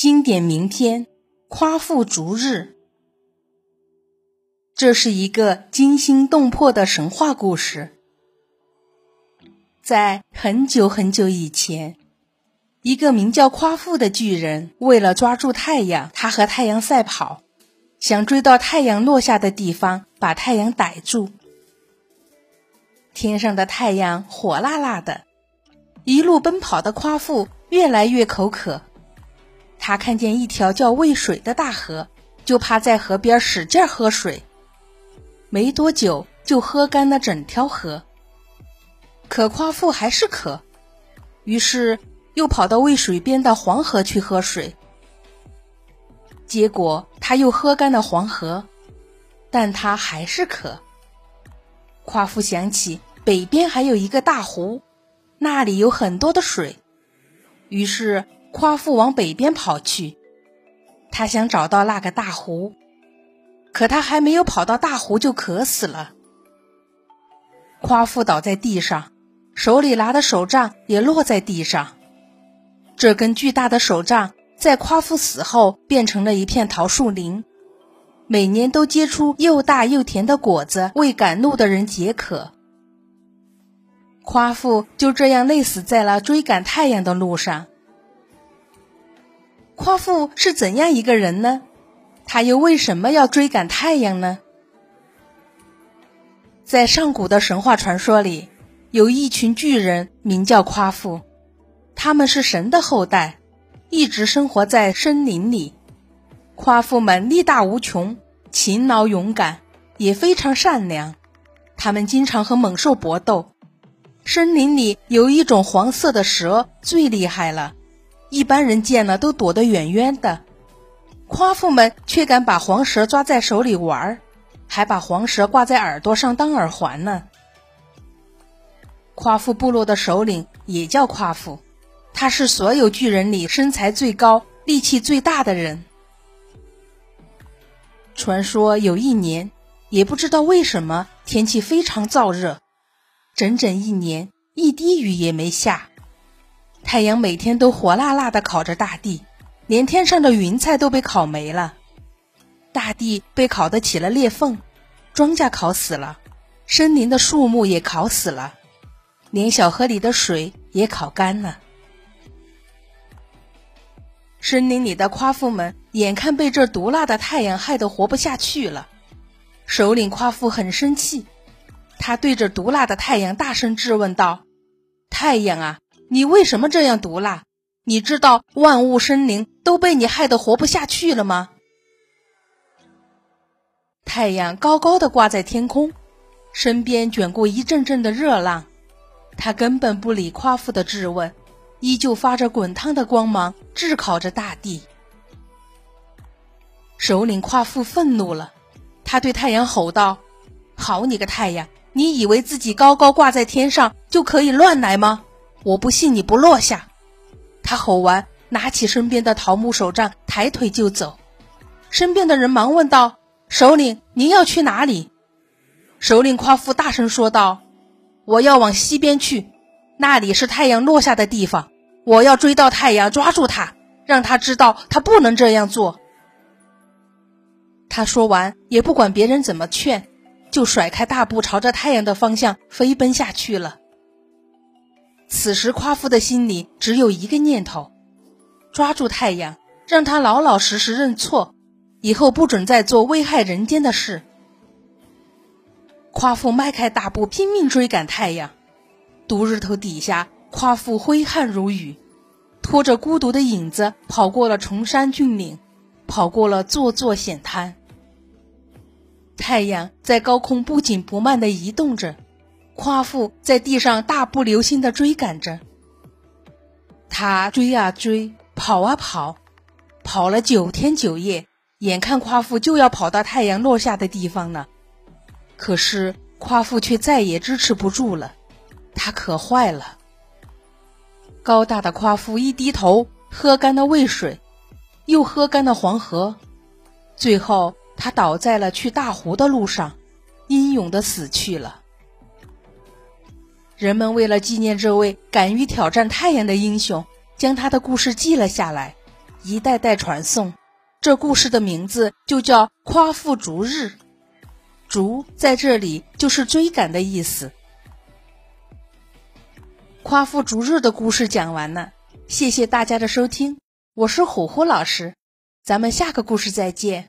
经典名篇《夸父逐日》，这是一个惊心动魄的神话故事。在很久很久以前，一个名叫夸父的巨人，为了抓住太阳，他和太阳赛跑，想追到太阳落下的地方，把太阳逮住。天上的太阳火辣辣的，一路奔跑的夸父越来越口渴。他看见一条叫渭水的大河，就趴在河边使劲喝水。没多久，就喝干了整条河。可夸父还是渴，于是又跑到渭水边的黄河去喝水。结果他又喝干了黄河，但他还是渴。夸父想起北边还有一个大湖，那里有很多的水，于是。夸父往北边跑去，他想找到那个大湖，可他还没有跑到大湖就渴死了。夸父倒在地上，手里拿的手杖也落在地上。这根巨大的手杖在夸父死后变成了一片桃树林，每年都结出又大又甜的果子，为赶路的人解渴。夸父就这样累死在了追赶太阳的路上。夸父是怎样一个人呢？他又为什么要追赶太阳呢？在上古的神话传说里，有一群巨人，名叫夸父，他们是神的后代，一直生活在森林里。夸父们力大无穷，勤劳勇敢，也非常善良。他们经常和猛兽搏斗。森林里有一种黄色的蛇，最厉害了。一般人见了都躲得远远的，夸父们却敢把黄蛇抓在手里玩儿，还把黄蛇挂在耳朵上当耳环呢。夸父部落的首领也叫夸父，他是所有巨人里身材最高、力气最大的人。传说有一年，也不知道为什么天气非常燥热，整整一年一滴雨也没下。太阳每天都火辣辣的烤着大地，连天上的云彩都被烤没了，大地被烤得起了裂缝，庄稼烤死了，森林的树木也烤死了，连小河里的水也烤干了。森林里的夸父们眼看被这毒辣的太阳害得活不下去了，首领夸父很生气，他对着毒辣的太阳大声质问道：“太阳啊！”你为什么这样毒辣？你知道万物生灵都被你害得活不下去了吗？太阳高高的挂在天空，身边卷过一阵阵的热浪，他根本不理夸父的质问，依旧发着滚烫的光芒，炙烤着大地。首领夸父愤怒了，他对太阳吼道：“好你个太阳，你以为自己高高挂在天上就可以乱来吗？”我不信你不落下！他吼完，拿起身边的桃木手杖，抬腿就走。身边的人忙问道：“首领，您要去哪里？”首领夸父大声说道：“我要往西边去，那里是太阳落下的地方。我要追到太阳，抓住他，让他知道他不能这样做。”他说完，也不管别人怎么劝，就甩开大步，朝着太阳的方向飞奔下去了。此时，夸父的心里只有一个念头：抓住太阳，让他老老实实认错，以后不准再做危害人间的事。夸父迈开大步，拼命追赶太阳。毒日头底下，夸父挥汗如雨，拖着孤独的影子，跑过了崇山峻岭，跑过了座座险滩。太阳在高空不紧不慢地移动着。夸父在地上大步流星的追赶着，他追啊追，跑啊跑，跑了九天九夜，眼看夸父就要跑到太阳落下的地方了，可是夸父却再也支持不住了，他渴坏了。高大的夸父一低头，喝干了渭水，又喝干了黄河，最后他倒在了去大湖的路上，英勇的死去了。人们为了纪念这位敢于挑战太阳的英雄，将他的故事记了下来，一代代传颂。这故事的名字就叫《夸父逐日》，逐在这里就是追赶的意思。夸父逐日的故事讲完了，谢谢大家的收听，我是虎虎老师，咱们下个故事再见。